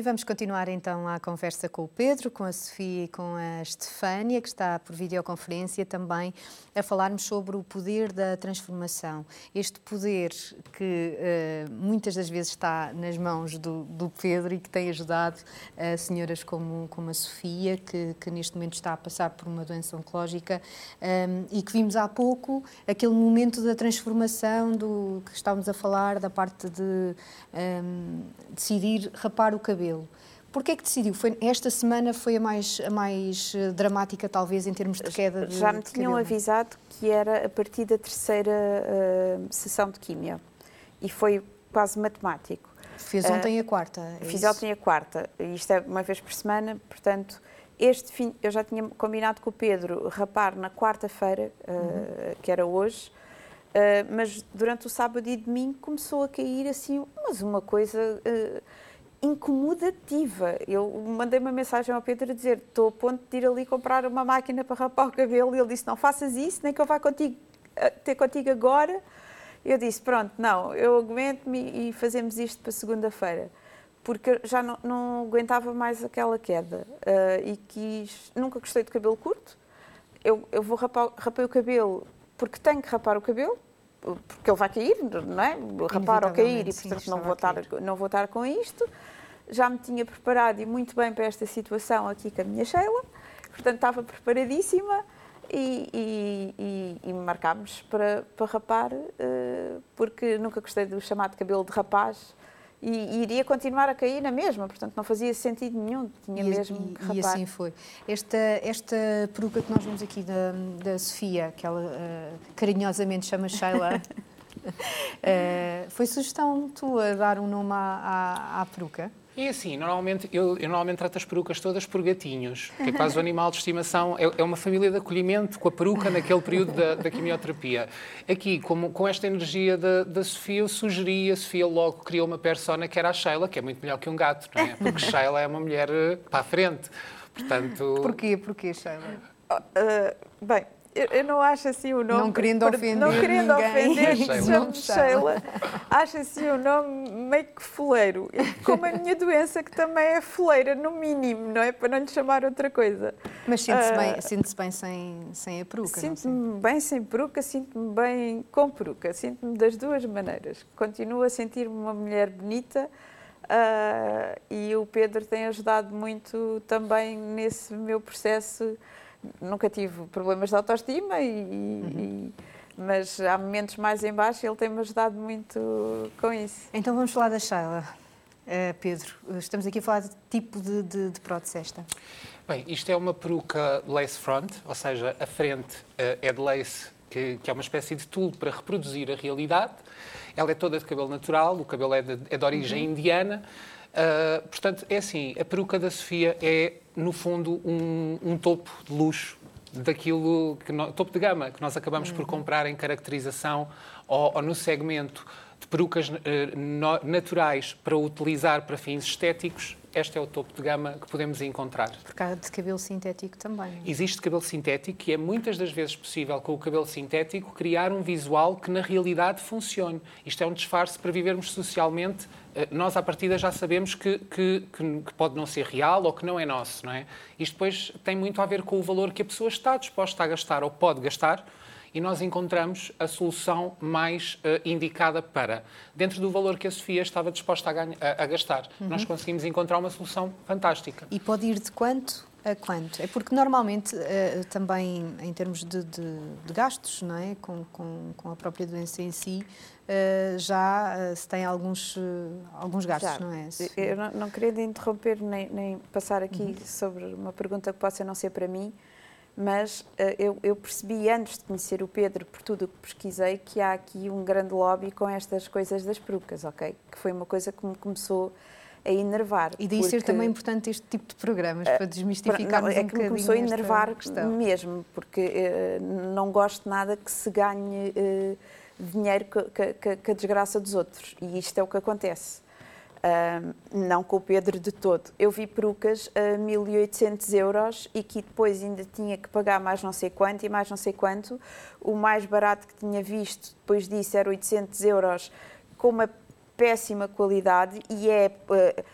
E vamos continuar então a conversa com o Pedro, com a Sofia e com a Estefânia, que está por videoconferência também, a falarmos sobre o poder da transformação. Este poder que uh, muitas das vezes está nas mãos do, do, Pedro e que tem ajudado uh, senhoras como, como a Sofia, que, que, neste momento está a passar por uma doença oncológica um, ehm, e que vimos há pouco aquele momento da transformação do que estávamos a falar, da parte de um, ehm, decidir rapar o cabelo cabelo. Porquê é que decidiu? Foi, esta semana foi a mais, a mais eh, dramática, talvez, em termos de queda de Já me tinham cabelo. avisado que era a partir da terceira uh, sessão de químio. E foi quase matemático. Fez eh, ontem uh, a quarta. É fiz isso? ontem a quarta. Isto é uma vez por semana, portanto, este fim, eu já tinha combinado com o Pedro rapar na quarta-feira, uh, uhum. que era hoje, mas durante o sábado e domingo começou a cair assim, mas uma coisa incomodativa. Eu mandei uma mensagem ao Pedro a dizer: estou a ponto de ir ali comprar uma máquina para rapar o cabelo. E ele disse: não faças isso, nem que eu vá contigo, eh, ter contigo agora. Eu disse: pronto, não, eu aguento-me e fazemos isto para segunda-feira. Porque já não, não, aguentava mais aquela queda. Uh, e quis. Nunca gostei de cabelo curto. Eu, eu vou rapar, rapar o cabelo porque tenho que rapar o cabelo, porque ele vai cair, não é? Rapar ou cair, e portanto sim, não, vou estar, não vou estar com isto já me tinha preparado e muito bem para esta situação aqui com a minha Sheila, portanto estava preparadíssima e, e, e, e marcámos para, para rapar, uh, porque nunca gostei do chamado cabelo de rapaz e, e, iria continuar a cair na mesma, portanto não fazia sentido nenhum, tinha e, mesmo que rapar. E assim foi. Esta, esta peruca que nós vemos aqui da, da Sofia, que ela uh, carinhosamente chama Sheila, uh, foi sugestão tua dar um nome à, à, à peruca? É assim, normalmente, eu, eu, normalmente trato as perucas todas por gatinhos, que é quase o animal de estimação, é, é, uma família de acolhimento com a peruca naquele período da, da quimioterapia. Aqui, como, com esta energia da, da Sofia, eu sugeri, a Sofia logo criou uma persona que era a Sheila, que é muito melhor que um gato, não é? Porque Sheila é uma mulher eh, para a frente. Portanto... Porquê? Porquê, Sheila? Uh, bem, eu, eu, não acho assim o nome. Não querendo ofender. Não querendo ninguém. ofender, chama Sheila. Acho assim o nome meio que foleiro. Como a minha doença, que também é foleira, no mínimo, não é? Para não lhe chamar outra coisa. Mas sente-se uh, bem, ah, sente bem sem, sem a peruca? Sinto-me bem sem peruca, sinto-me bem com peruca. Sinto-me das duas maneiras. Continuo a sentir-me uma mulher bonita. Uh, e o Pedro tem ajudado muito também nesse meu processo nunca tive problemas de autoestima, e, uhum. e, mas há momentos mais em baixo e ele tem-me ajudado muito com isso. Então vamos falar da Sheila. Uh, Pedro, estamos aqui a falar de tipo de, de, de prótese esta. Bem, isto é uma peruca lace front, ou seja, a frente uh, é de lace, que, que, é uma espécie de tubo para reproduzir a realidade. Ela é toda de cabelo natural, o cabelo é de, é de origem uhum. indiana. Uh, portanto, é assim, a peruca da Sofia é, no fundo, um, um topo de luxo daquilo, que no, topo de gama, que nós acabamos uhum. por comprar em caracterização ou, ou no segmento de perucas uh, no, naturais para utilizar para fins estéticos este é o topo de gama que podemos encontrar. Por causa de cabelo sintético também. Existe cabelo sintético e é muitas das vezes possível com o cabelo sintético criar um visual que na realidade funcione. Isto é um disfarce para vivermos socialmente. Eh, nós, à partida, já sabemos que, que, que, pode não ser real ou que não é nosso, não é? Isto depois tem muito a ver com o valor que a pessoa está disposta a gastar ou pode gastar e nós encontramos a solução mais uh, indicada para. Dentro do valor que a Sofia estava disposta a, ganha, a, a gastar, uhum. nós conseguimos encontrar uma solução fantástica. E pode ir de quanto a quanto? É porque normalmente uh, também em termos de, de, de, gastos, não é? Com, com, com, a própria doença em si, já uh, se tem alguns, alguns gastos, já. não é? Eu não, não queria interromper nem, nem passar aqui uhum. sobre uma pergunta que possa não ser para mim, mas uh, eu, eu, percebi antes de conhecer o Pedro, por tudo o que pesquisei, que há aqui um grande lobby com estas coisas das perucas, ok? Que foi uma coisa que me começou a enervar. E daí porque... ser também importante este tipo de programas, uh, para desmistificar É um que me começou a enervar mesmo, porque uh, não gosto nada que se ganhe dinheiro com a desgraça dos outros. E isto é o que acontece. Uh, não com o Pedro de todo. Eu vi perucas a 1.800 euros e que depois ainda tinha que pagar mais não sei quanto e mais não sei quanto. O mais barato que tinha visto depois disso era 800 euros com uma péssima qualidade e é uh,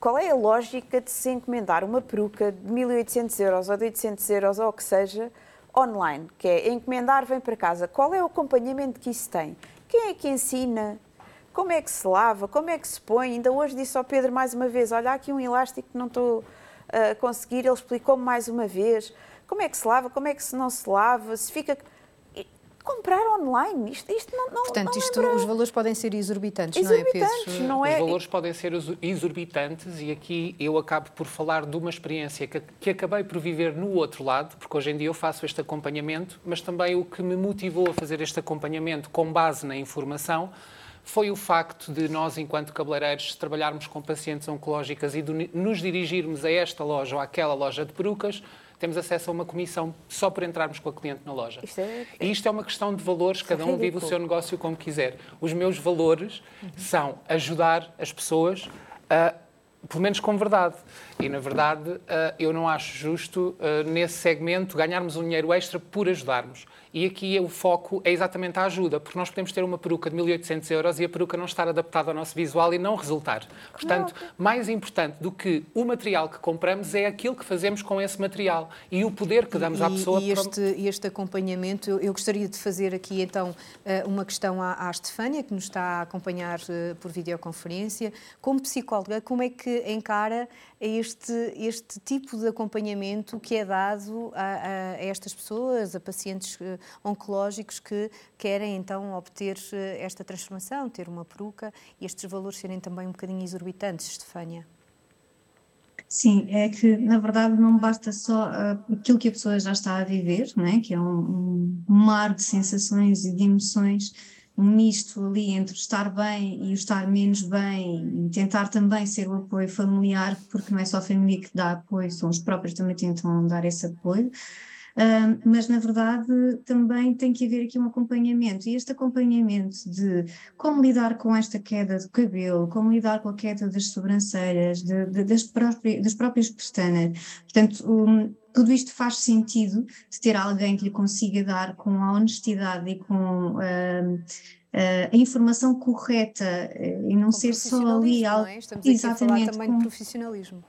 qual é a lógica de se encomendar uma peruca de 1.800 euros ou de 800 euros ou o que seja online, que é encomendar, vem para casa. Qual é o acompanhamento que isso tem? Quem é que ensina? Como é que se lava? Como é que se põe? Ainda hoje disse ao Pedro mais uma vez, olha aqui um elástico que não estou a conseguir, ele explicou-me mais uma vez. Como é que se lava? Como é que se não se lava? Se fica comprar online. Isto, isto não, não Portanto, não isto, lembra... os valores podem ser exorbitantes, exorbitantes não é? Não é... Os valores podem ser exorbitantes e aqui eu acabo por falar de uma experiência que, que acabei por viver no outro lado, porque hoje em dia eu faço este acompanhamento, mas também o que me motivou a fazer este acompanhamento com base na informação foi o facto de nós, enquanto cabeleireiros, trabalharmos com pacientes oncológicas e de nos dirigirmos a esta loja ou àquela loja de perucas, temos acesso a uma comissão só por entrarmos com a cliente na loja. Isto é... E isto é uma questão de valores, Isso cada é um vive o ridículo. seu negócio como quiser. Os meus valores são ajudar as pessoas a pelo menos com verdade. E, na verdade, eu não acho justo, nesse segmento, ganharmos um dinheiro extra por ajudarmos. E aqui o foco é exatamente a ajuda, porque nós podemos ter uma peruca de 1.800 euros e a peruca não estar adaptada ao nosso visual e não resultar. Portanto, mais importante do que o material que compramos é aquilo que fazemos com esse material e o poder que damos e, à pessoa. E este, este acompanhamento, eu, eu, gostaria de fazer aqui então eh, uma questão à, à Estefânia, que nos está a acompanhar uh, por videoconferência. Como psicóloga, como é que encara este, este tipo de acompanhamento que é dado a, a estas pessoas, a pacientes uh, oncológicos que querem então obter uh, esta transformação, ter uma peruca e estes valores serem também um bocadinho exorbitantes, Estefânia? Sim, é que na verdade não basta só uh, aquilo que a pessoa já está a viver, não é? que é um, um mar de sensações e de emoções, um misto ali entre estar bem e estar menos bem, e tentar também ser o apoio familiar, porque não é só a família que dá apoio, são os próprios também tentam dar esse apoio. Mas na verdade também tem que haver aqui um acompanhamento e este acompanhamento de como lidar com esta queda do cabelo, como lidar com a queda das sobrancelhas, de, de, das, próprias, das próprias pestanas. Portanto, um, tudo isto faz sentido de ter alguém que lhe consiga dar com a honestidade e com uh, Uh, a informação correta uh, e não com ser só ali algo. É? Estamos aqui Exatamente, a falar também com... de profissionalismo.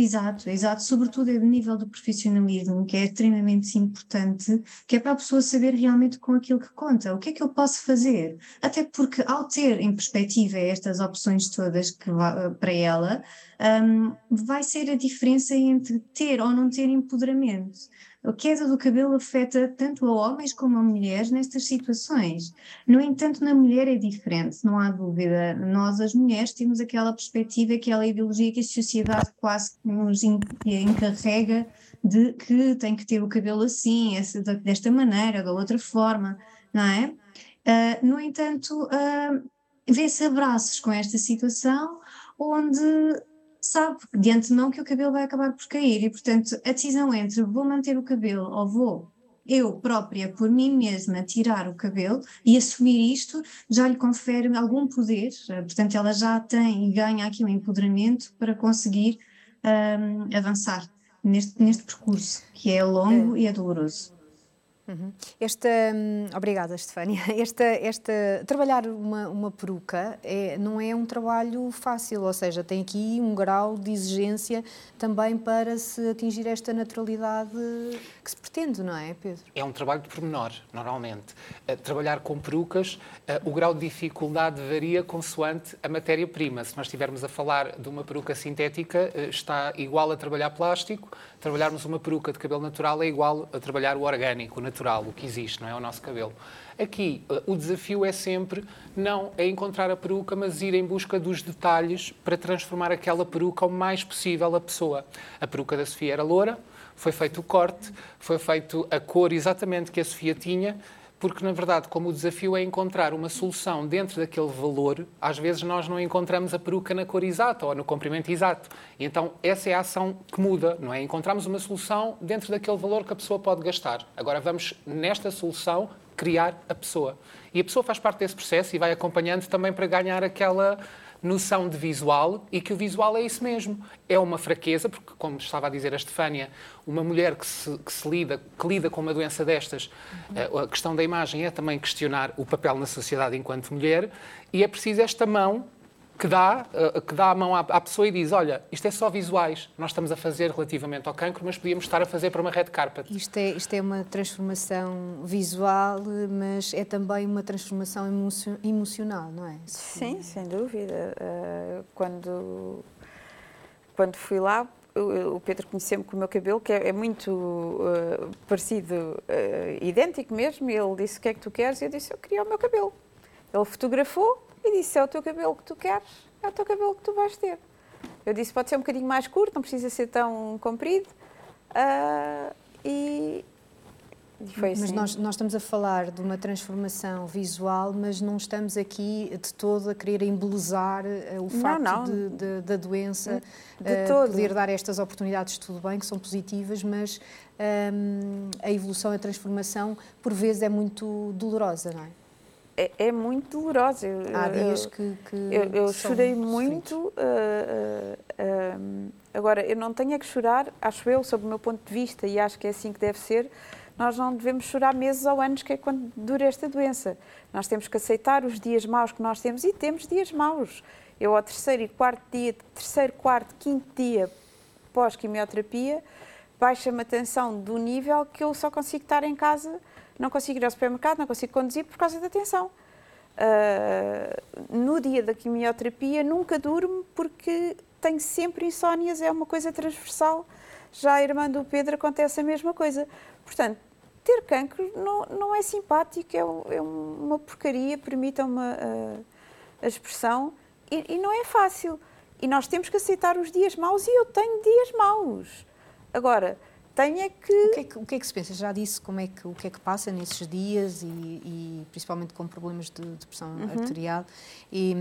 Exato, exato. Sobretudo é de nível do profissionalismo, que é extremamente importante, que é para a pessoa saber realmente com aquilo que conta, o que é que eu posso fazer. Até porque ao ter em perspectiva estas opções todas que para ela, um, vai ser a diferença entre ter ou não ter empoderamento. A queda do cabelo afeta tanto a homens como a mulheres nestas situações. No entanto, na mulher é diferente, não há dúvida. Nós, as mulheres, temos aquela perspectiva, aquela ideologia que a sociedade quase nos encarrega de que tem que ter o cabelo assim, desta maneira, da outra forma, não é? Uh, no entanto, uh, vê-se abraços com esta situação onde sabe de antemão que o cabelo vai acabar por cair e, portanto, a decisão entre vou manter o cabelo ou vou eu própria, por mim mesma, tirar o cabelo e assumir isto, já lhe confere algum poder, portanto, ela já tem e ganha aqui um empoderamento para conseguir um, avançar neste, neste percurso, que é longo é. e é doloroso. Uhum. Esta, hum, obrigada, Estefânia. Esta, esta, trabalhar uma, uma peruca é, não é um trabalho fácil, ou seja, tem aqui um grau de exigência também para se atingir esta naturalidade que se pretende, não é, Pedro? É um trabalho de pormenor, normalmente. Uh, trabalhar com perucas, uh, o grau de dificuldade varia consoante a matéria-prima. Se nós estivermos a falar de uma peruca sintética, uh, está igual a trabalhar plástico, trabalharmos uma peruca de cabelo natural é igual a trabalhar o orgânico, o natural, o que existe, não é? O nosso cabelo. Aqui, o desafio é sempre não é encontrar a peruca, mas ir em busca dos detalhes para transformar aquela peruca o mais possível a pessoa. A peruca da Sofia era loura, foi feito o corte, foi feito a cor exatamente que a Sofia tinha, porque na verdade, como o desafio é encontrar uma solução dentro daquele valor, às vezes nós não encontramos a peruca na cor exata ou no comprimento exato. E então essa é a ação que muda, não é? Encontramos uma solução dentro daquele valor que a pessoa pode gastar. Agora vamos nesta solução criar a pessoa. E a pessoa faz parte desse processo e vai acompanhando também para ganhar aquela noção de visual e que o visual é isso mesmo. É uma fraqueza, porque, como estava a dizer a Estefânia, uma mulher que se, que se lida, que lida com uma doença destas, uhum. a questão da imagem é também questionar o papel na sociedade enquanto mulher e é preciso esta mão que dá, uh, que dá a mão à, à, pessoa e diz: Olha, isto é só visuais, nós estamos a fazer relativamente ao cancro, mas podíamos estar a fazer para uma red carpet. Isto é, isto é uma transformação visual, mas é também uma transformação emocional, não é? Sim, sem dúvida. Uh, quando, quando fui lá, o Pedro conheceu-me com o meu cabelo, que é, é muito uh, parecido, uh, idêntico mesmo, e ele disse: O que é que tu queres? E eu disse: Eu queria o meu cabelo. Ele fotografou e disse: É o teu cabelo que tu queres, é o teu cabelo que tu vais ter. Eu disse: Pode ser um bocadinho mais curto, não precisa ser tão comprido. Uh, e, Assim. Mas nós, nós, estamos a falar de uma transformação visual, mas não estamos aqui de todo a querer embelezar uh, o facto não, não. De, de, da doença, de uh, poder dar estas oportunidades, tudo bem, que são positivas, mas um, a evolução, a transformação, por vezes é muito dolorosa, não é? É, é muito dolorosa. Há dias que, que Eu, eu chorei muito. Uh, agora, eu não tenho é que chorar, acho eu, sob o meu ponto de vista, e acho que é assim que deve ser nós não devemos chorar meses ou anos, que é quando dura esta doença. Nós temos que aceitar os dias maus que nós temos e temos dias maus. Eu, ao terceiro e quarto dia, terceiro, quarto, quinto dia pós-quimioterapia, baixa-me a tensão do nível que eu só consigo estar em casa, não consigo ir ao supermercado, não consigo conduzir por causa da tensão. Uh, no dia da quimioterapia nunca durmo porque tenho sempre insónias, é uma coisa transversal. Já a irmã do Pedro acontece a mesma coisa. Portanto, ter cancro não, não é simpático, é, é uma porcaria, permitam-me a, a, expressão, e, e, não é fácil. E nós temos que aceitar os dias maus, e eu tenho dias maus. Agora, tenho é que... O que é que, o que, é que se pensa? Já disse como é que, o que é que passa nesses dias, e, e principalmente com problemas de, de pressão uhum. arterial, e,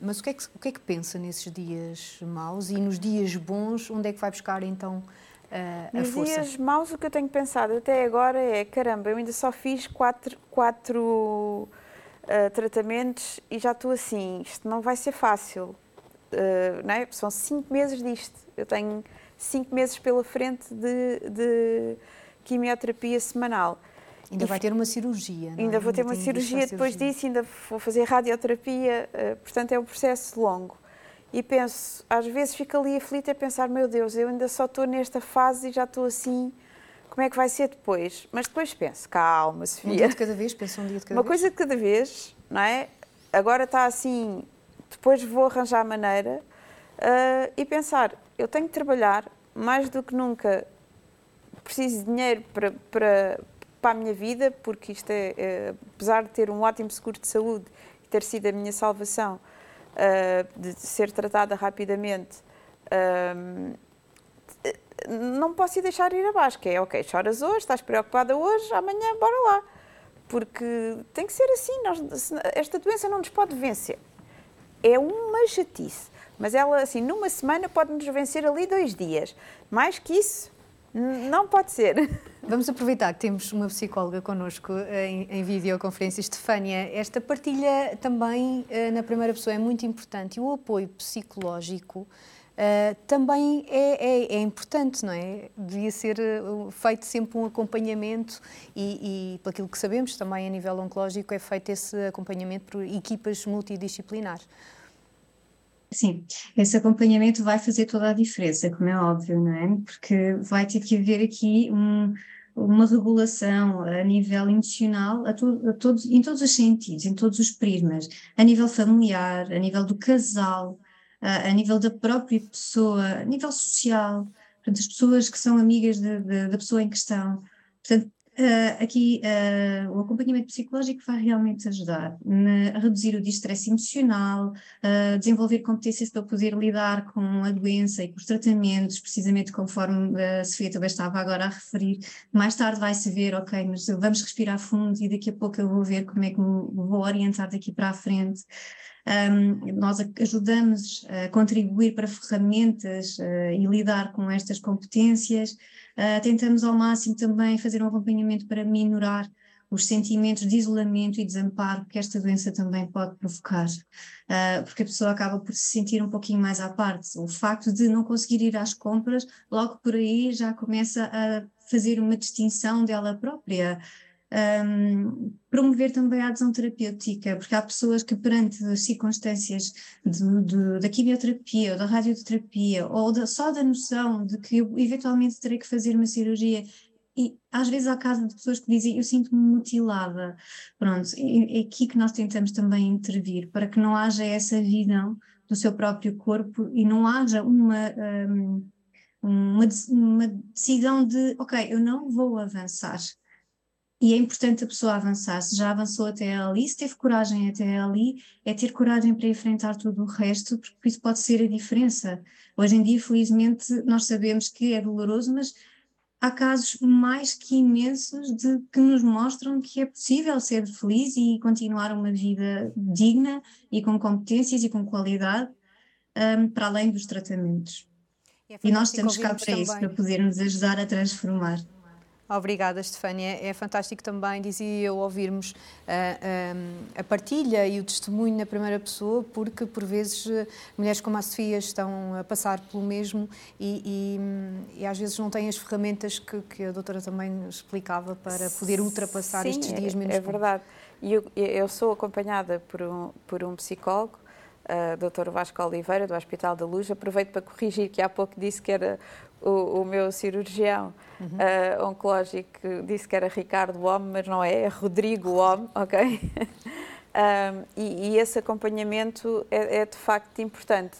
mas o que, é que, o que é que pensa nesses dias maus? E nos dias bons, onde é que vai buscar então uh, Nos dias maus, o que eu tenho pensado até agora é: caramba, eu ainda só fiz quatro, quatro uh, tratamentos e já estou assim, isto não vai ser fácil. Uh, não é? São cinco meses disto. Eu tenho cinco meses pela frente de, de quimioterapia semanal. Ainda e vai ter uma cirurgia, Ainda é? vou ter ainda uma cirurgia depois cirurgia. disso, ainda vou fazer radioterapia, portanto é um processo longo e penso, às vezes fico ali aflita a pensar, meu Deus, eu ainda só estou nesta fase e já estou assim, como é que vai ser depois? Mas depois penso, calma, Sofia. Um dia de cada vez, pensa um dia de cada Uma vez. Uma coisa de cada vez, não é? Agora está assim, depois vou arranjar maneira uh, e pensar, eu tenho que trabalhar mais do que nunca, preciso de dinheiro para, para, para a minha vida, porque isto é, é apesar de ter um ótimo seguro de saúde e ter sido a minha salvação, uh, de ser tratada rapidamente, uh, não posso ir deixar ir abaixo, que é, ok, choras hoje, estás preocupada hoje, amanhã bora lá. Porque tem que ser assim, nós, esta doença não nos pode vencer. É uma chatice, mas ela, assim, numa semana pode-nos vencer ali dois dias. Mais que isso, não pode ser. Vamos aproveitar que temos uma psicóloga connosco em, em videoconferência, Estefânia. Esta partilha também uh, na primeira pessoa é muito importante e o apoio psicológico uh, também é, é, é, importante, não é? Devia ser feito sempre um acompanhamento e, e, pelo aquilo que sabemos, também a nível oncológico é feito esse acompanhamento por equipas multidisciplinares. Sim, esse acompanhamento vai fazer toda a diferença, como é óbvio, não é? Porque vai ter que haver aqui um, uma regulação a nível emocional, a, to, a em todos os sentidos, em todos os prismas, a nível familiar, a nível do casal, a, a nível da própria pessoa, a nível social, portanto, as pessoas que são amigas de, de, da pessoa em questão. Portanto, Uh, aqui uh, o acompanhamento psicológico vai realmente ajudar a reduzir o distresse emocional, uh, desenvolver competências para poder lidar com a doença e com os tratamentos, precisamente conforme a Sofia também estava agora a referir. Mais tarde vai-se ver, ok, mas vamos respirar fundo e daqui a pouco eu vou ver como é que me vou orientar daqui para a frente. Um, nós ajudamos a contribuir para ferramentas e lidar com estas competências. Uh, tentamos ao máximo também fazer um acompanhamento para minorar os sentimentos de isolamento e desamparo que esta doença também pode provocar, uh, porque a pessoa acaba por se sentir um pouquinho mais à parte. O facto de não conseguir ir às compras, logo por aí já começa a fazer uma distinção dela própria. Um, promover também a adesão terapêutica, porque há pessoas que perante as circunstâncias de, de, da quimioterapia ou da radioterapia ou da, só da noção de que eu eventualmente terei que fazer uma cirurgia e às vezes há casos de pessoas que dizem eu sinto-me mutilada, pronto, é, aqui que nós tentamos também intervir para que não haja essa visão do seu próprio corpo e não haja uma, um, uma, uma decisão de ok, eu não vou avançar, e é importante a pessoa avançar. Se já avançou até ali, se teve coragem até ali, é ter coragem para enfrentar tudo o resto, porque isso pode ser a diferença. Hoje em dia, felizmente, nós sabemos que é doloroso, mas há casos mais que imensos de que nos mostram que é possível ser feliz e continuar uma vida digna e com competências e com qualidade, um, para além dos tratamentos. E, é e nós estamos cá para isso, para podermos ajudar a transformar. Obrigada, Estefânia. É fantástico também, dizia eu, ouvirmos a, ah, a, ah, a, partilha e o testemunho na primeira pessoa, porque por vezes mulheres como a Sofia estão a passar pelo mesmo e, e, e às vezes não têm as ferramentas que, que, a doutora também explicava para poder ultrapassar Sim, estes dias menos é, é verdade. E eu, eu, sou acompanhada por um, por um psicólogo uh, Dr. Vasco Oliveira, do Hospital da Luz. Aproveito para corrigir que há pouco disse que era o, o meu cirurgião uhum. uh, oncológico, disse que era Ricardo Homme, mas não é, é Rodrigo Homme, ok? um, e, e, esse acompanhamento é, é de facto importante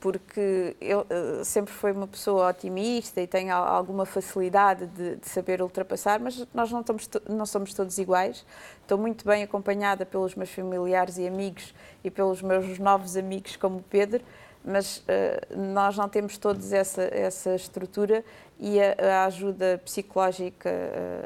porque eu uh, sempre fui uma pessoa otimista e tenho alguma facilidade de, de saber ultrapassar, mas nós não, estamos não somos todos iguais. Estou muito bem acompanhada pelos meus familiares e amigos e pelos meus novos amigos, como o Pedro, mas uh, nós não temos todos essa, essa estrutura e a, a ajuda psicológica,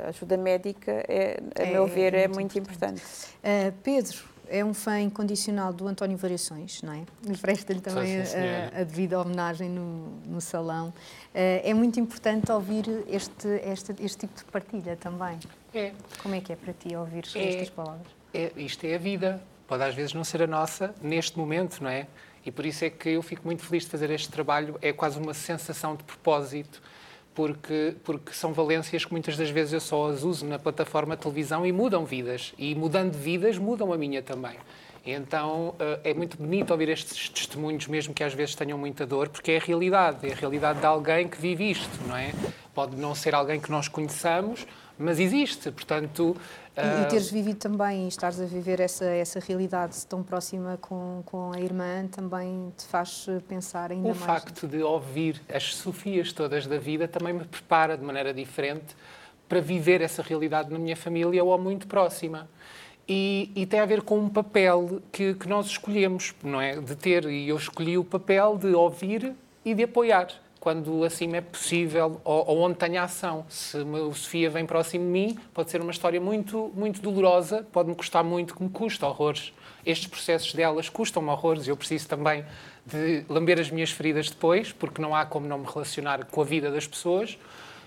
a ajuda médica, é, a é, meu ver, é, é muito importante. importante. Uh, Pedro, é um fã incondicional do António Variações, não é? Presta-lhe também a, a, devida homenagem no, no salão. Uh, é muito importante ouvir este, este, este tipo de partilha também. É. Como é que é para ti ouvir é, estas palavras? É, isto é a vida. Pode às vezes não ser a nossa neste momento, não é? E por isso é que eu fico muito feliz de fazer este trabalho. É quase uma sensação de propósito porque, porque são valências que muitas das vezes eu só as uso na plataforma televisão e mudam vidas. E mudando vidas, mudam a minha também. Então eh, é muito bonito ouvir estes testemunhos, mesmo que às vezes tenham muita dor, porque é a realidade, é a realidade de alguém que vive isto, não é? Pode não ser alguém que nós conheçamos, mas existe, portanto... E, uh... e teres vivido também, e estares a viver essa, essa realidade tão próxima com, com a irmã, também te faz pensar ainda o mais. O facto de ouvir as Sofias todas da vida também me prepara de maneira diferente para viver essa realidade na minha família ou muito próxima. E, e, tem a ver com um papel que, que, nós escolhemos, não é? De ter, e eu escolhi o papel de ouvir e de apoiar quando assim é possível ou, ou onde tenha ação. Se a Sofia vem próximo de mim, pode ser uma história muito, muito dolorosa, pode-me custar muito, que me custa horrores. Estes processos delas custam-me horrores. Eu preciso também de lamber as minhas feridas depois, porque não há como não me relacionar com a vida das pessoas.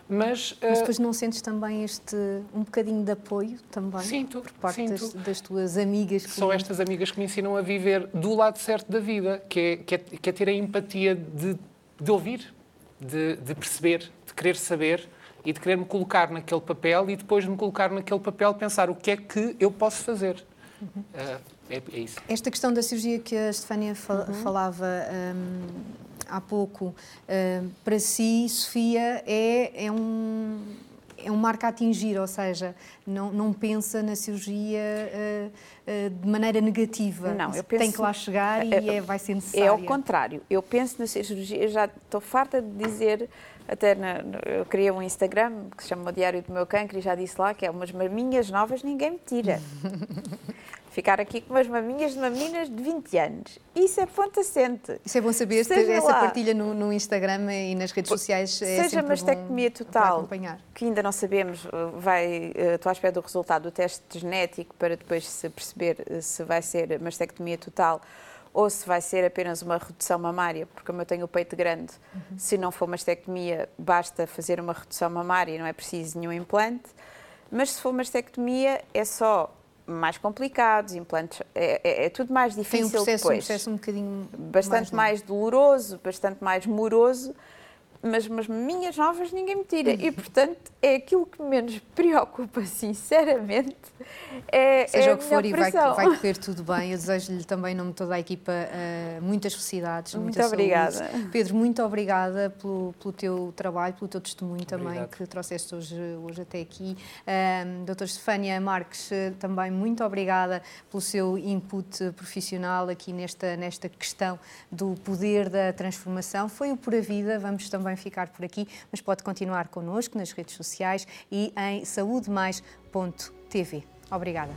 Mas, Mas depois não sentes também este um bocadinho de apoio também sinto, por parte sinto. Das, das, tuas amigas? Que São estas amigas que me ensinam a viver do lado certo da vida, que é, que é, que é ter a empatia de, de ouvir, de, de perceber, de querer saber e de querer me colocar naquele papel e depois de me colocar naquele papel pensar o que é que eu posso fazer. Uhum. Uh, é, é, isso. Esta questão da cirurgia que a Stefania uhum. falava um, há pouco, um, para si, Sofia, é, é um é um marco a atingir, ou seja, não, não pensa na cirurgia uh, uh, de maneira negativa. Não, eu penso, tem que lá chegar e é, é, vai ser necessário. É ao contrário, eu penso na cirurgia, eu já estou farta de dizer, até na, eu criei um Instagram que se chama o Diário do Meu Cancro e já disse lá que é umas maminhas novas ninguém me tira. ficar aqui com umas maminhas de maminas de 20 anos. Isso é ponto assente. Isso é bom saber, seja essa lá, partilha no, no, Instagram e nas redes sociais é Seja mastectomia total, que ainda não sabemos, uh, vai, uh, estou à espera do resultado do teste genético para depois se perceber uh, se vai ser mastectomia total ou se vai ser apenas uma redução mamária, porque como eu tenho o peito grande, uhum. se não for mastectomia, basta fazer uma redução mamária, não é preciso nenhum implante. Mas se for mastectomia, é só mais complicados, implantes, é, é, é, tudo mais difícil Tem um processo, depois. Um processo um bocadinho bastante mais, mais doloroso, bastante mais moroso mas, mas minhas novas ninguém me tira. E, portanto, é aquilo que menos preocupa, sinceramente, é, Seja é o que for e vai, vai correr tudo bem. Eu desejo-lhe também, em nome de toda a equipa, uh, muitas felicidades, muito obrigada. Saúde. Pedro, muito obrigada pelo, pelo teu trabalho, pelo teu testemunho Obrigado. também que trouxeste hoje, hoje até aqui. Um, doutor Estefânia Marques, também muito obrigada pelo seu input profissional aqui nesta, nesta questão do poder da transformação. Foi o Por a Vida, vamos também ficar por aqui, mas pode continuar connosco nas redes sociais e em saudemais.tv. Obrigada.